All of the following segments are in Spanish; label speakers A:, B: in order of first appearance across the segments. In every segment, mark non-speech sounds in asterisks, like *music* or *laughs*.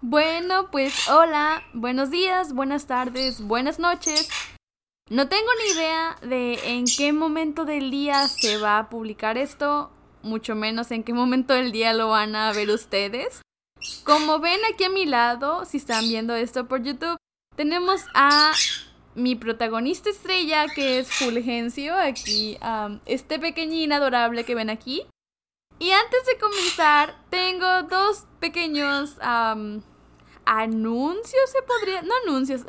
A: Bueno, pues hola, buenos días, buenas tardes, buenas noches. No tengo ni idea de en qué momento del día se va a publicar esto, mucho menos en qué momento del día lo van a ver ustedes. Como ven aquí a mi lado, si están viendo esto por YouTube, tenemos a mi protagonista estrella, que es Fulgencio, aquí, este pequeñín adorable que ven aquí. Y antes de comenzar, tengo dos pequeños anuncios, se podría, no anuncios,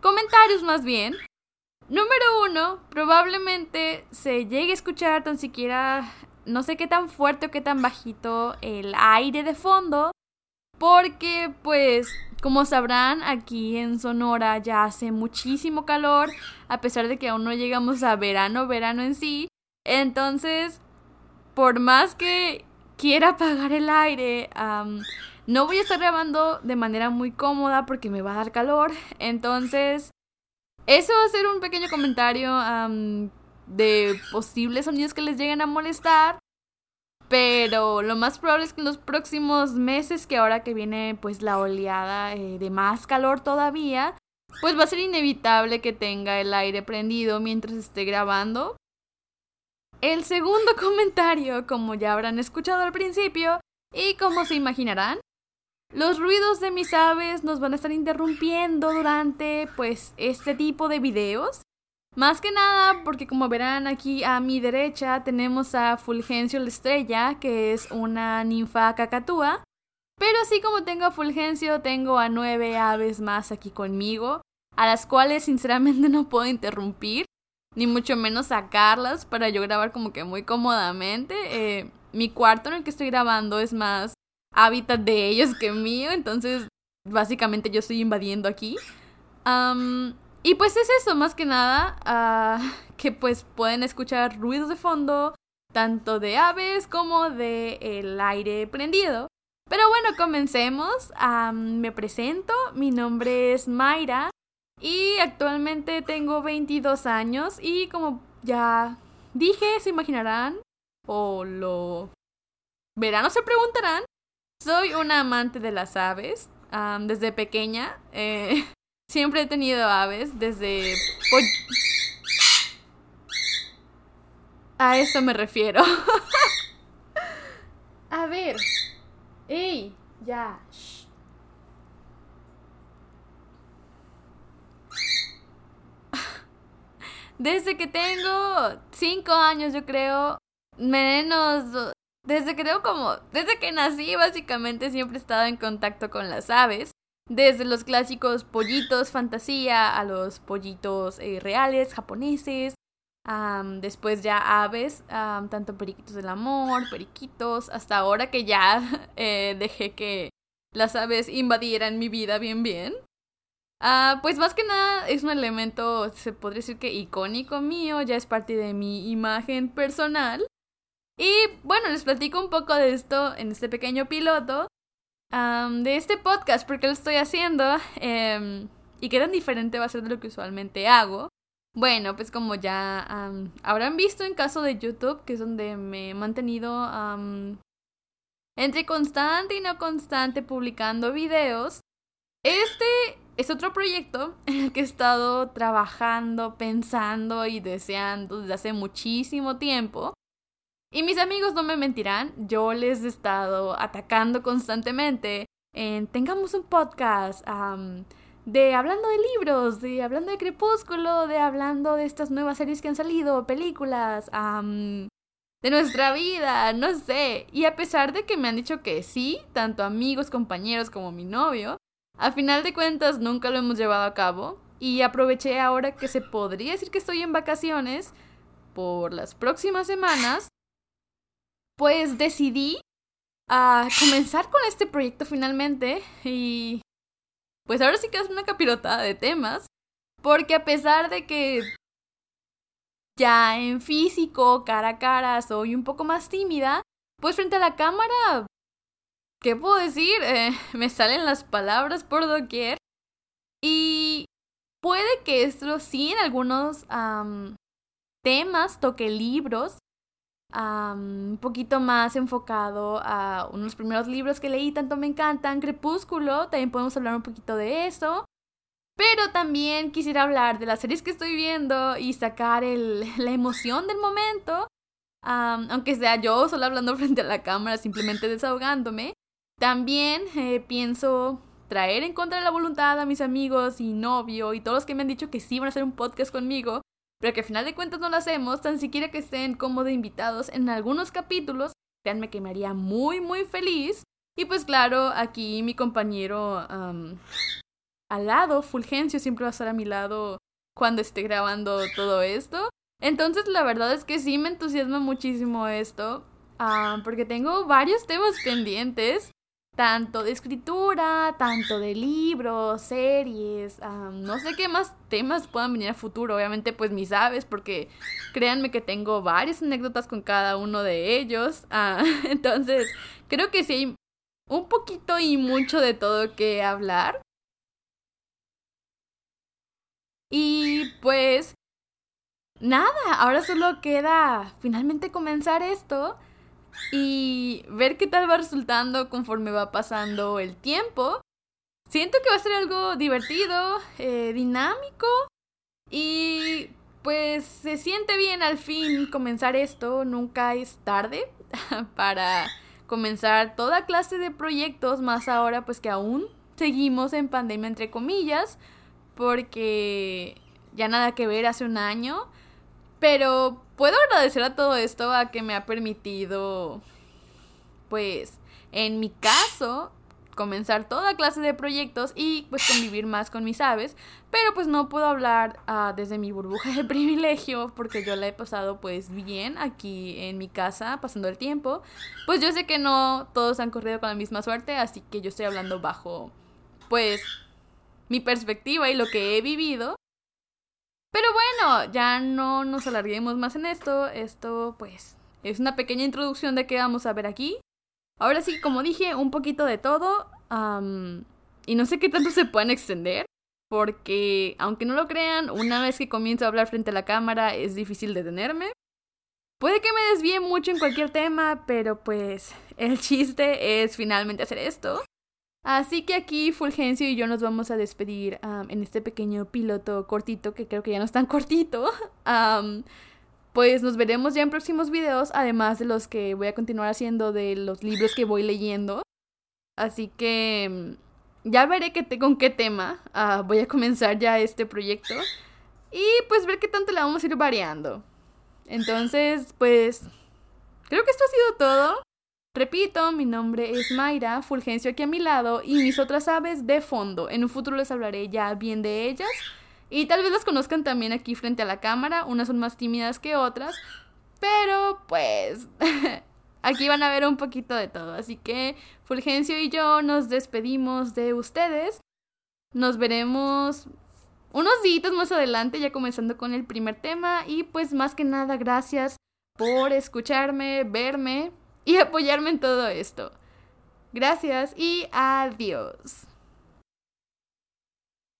A: comentarios más bien. Número uno, probablemente se llegue a escuchar tan siquiera, no sé qué tan fuerte o qué tan bajito el aire de fondo, porque pues como sabrán, aquí en Sonora ya hace muchísimo calor, a pesar de que aún no llegamos a verano, verano en sí. Entonces, por más que quiera apagar el aire, no voy a estar grabando de manera muy cómoda porque me va a dar calor. Entonces, eso va a ser un pequeño comentario de posibles sonidos que les lleguen a molestar. Pero lo más probable es que en los próximos meses, que ahora que viene pues la oleada eh, de más calor todavía, pues va a ser inevitable que tenga el aire prendido mientras esté grabando. El segundo *laughs* comentario, como ya habrán escuchado al principio, y como se imaginarán, los ruidos de mis aves nos van a estar interrumpiendo durante pues este tipo de videos. Más que nada porque como verán aquí a mi derecha tenemos a Fulgencio la estrella, que es una ninfa cacatúa. Pero así como tengo a Fulgencio, tengo a nueve aves más aquí conmigo, a las cuales sinceramente *laughs* no puedo interrumpir, ni mucho menos sacarlas para yo grabar como que muy cómodamente. Eh, mi cuarto en el que estoy grabando es más hábitat de ellos que mío, entonces básicamente yo estoy invadiendo aquí. Y pues es eso, más que nada, ah, que pues pueden escuchar ruidos de fondo, tanto de aves como de el aire prendido. Pero bueno, comencemos. me presento, mi nombre es Mayra y actualmente tengo 22 años y como ya dije, se imaginarán o lo verán o se preguntarán, soy una amante de las aves. desde pequeña eh, *laughs* Siempre he tenido aves desde... A eso me refiero. *laughs* A ver. ¡Ey! Ya. Desde que tengo cinco años, yo creo, menos, desde que tengo como, desde que nací, básicamente siempre he estado en contacto con las aves. Desde los clásicos pollitos fantasía a los pollitos eh, reales, japoneses. después ya aves, tanto periquitos del amor, periquitos, hasta ahora que ya *laughs* eh, dejé que las aves invadieran mi vida bien bien. Ah, pues más que nada es un elemento, se podría decir que icónico mío, ya es parte de mi imagen personal. Y bueno, les platico un poco de esto en este pequeño piloto de este podcast, porque lo estoy haciendo em, y qué tan diferente va a ser de lo que usualmente hago. Bueno, pues como ya habrán visto en caso de YouTube, que es donde me he mantenido entre constante y no constante publicando videos, este es otro proyecto *laughs* en el que he estado trabajando, pensando y deseando desde hace muchísimo tiempo. Y mis amigos no me mentirán, yo les he estado atacando constantemente en tengamos un podcast de hablando de libros, de hablando de Crepúsculo, de hablando de estas nuevas series que han salido, películas, de nuestra vida, no sé. Y a pesar de que me han dicho que sí, tanto amigos, compañeros como mi novio, a final de cuentas nunca lo hemos llevado a cabo. Y aproveché ahora que se podría decir que estoy en vacaciones por las próximas semanas pues decidí a comenzar con este proyecto finalmente y pues ahora sí que es una capirotada de temas, porque a pesar de que ya en físico, cara a cara, soy un poco más tímida, pues frente a la cámara, ¿qué puedo decir? Eh, *laughs* me salen las palabras por doquier y puede que esto sí en algunos temas toque libros, un poquito más enfocado a unos primeros libros que leí, tanto me encantan, Crepúsculo, también podemos hablar un poquito de eso. Pero también quisiera hablar de las series que estoy viendo y sacar *laughs* la emoción del momento. aunque sea yo solo hablando *laughs* frente a la cámara, simplemente desahogándome. También eh, pienso traer en contra de la voluntad a mis amigos y novio y todos los que me han dicho que sí van a hacer un podcast conmigo, pero que al final de cuentas no lo hacemos, tan siquiera que estén como de invitados en algunos capítulos. Créanme que me haría muy, muy feliz. Y pues claro, aquí mi compañero al lado, Fulgencio, siempre va a estar a mi lado cuando esté grabando todo esto. Entonces la verdad es que sí me entusiasma muchísimo esto, ah, porque tengo varios temas pendientes, tanto de escritura, tanto de libros, series, no sé qué más temas puedan venir a futuro, obviamente pues mis aves, porque créanme que tengo varias anécdotas con cada uno de ellos, ah, *laughs* entonces creo que sí hay un poquito y mucho de todo que hablar. Y pues nada, ahora solo queda finalmente comenzar esto y ver qué tal va resultando conforme va pasando el tiempo. Siento que va a ser algo divertido, eh, dinámico y pues se siente bien al fin comenzar esto. Nunca es tarde *laughs* para comenzar toda clase de proyectos, más ahora pues que aún seguimos en pandemia entre comillas porque ya nada que ver hace un año. Pero puedo agradecer a todo esto a que me ha permitido, pues, en mi caso, comenzar toda clase de proyectos y pues convivir más con mis aves. Pero pues no puedo hablar ah, desde mi burbuja de *laughs* privilegio porque yo la he pasado pues bien aquí en mi casa pasando el tiempo. Pues yo sé que no todos han corrido con la misma suerte, así que yo estoy hablando bajo pues mi perspectiva y lo que he vivido. Pero bueno, ya no nos alarguemos más en esto. Esto pues es una pequeña introducción de qué vamos a ver aquí. Ahora sí, como dije, un poquito de todo. y no sé qué tanto se pueden extender. Porque, aunque no lo crean, una vez que comienzo a hablar frente a la cámara es difícil detenerme. Puede que me desvíe mucho en cualquier tema, pero pues el chiste es finalmente hacer esto. Así que aquí Fulgencio y yo nos vamos a despedir en este pequeño piloto cortito, que creo que ya no es tan cortito. *laughs* pues nos veremos ya en próximos videos, además de los que voy a continuar haciendo de los libros que voy leyendo. Así que mm, ya veré qué con qué tema ah, voy a comenzar ya este proyecto. Y pues ver qué tanto le vamos a ir variando. Entonces, pues creo que esto ha sido todo. Repito, mi nombre es Mayra, Fulgencio aquí a mi lado y mis otras aves de fondo. En un futuro les hablaré ya bien de ellas y tal vez las conozcan también aquí frente a la cámara. Unas son más tímidas que otras, pero pues *laughs* aquí van a ver un poquito de todo. Así que Fulgencio y yo nos despedimos de ustedes. Nos veremos unos días más adelante, ya comenzando con el primer tema. Y pues más que nada, gracias por escucharme, verme y apoyarme en todo esto. Gracias y adiós.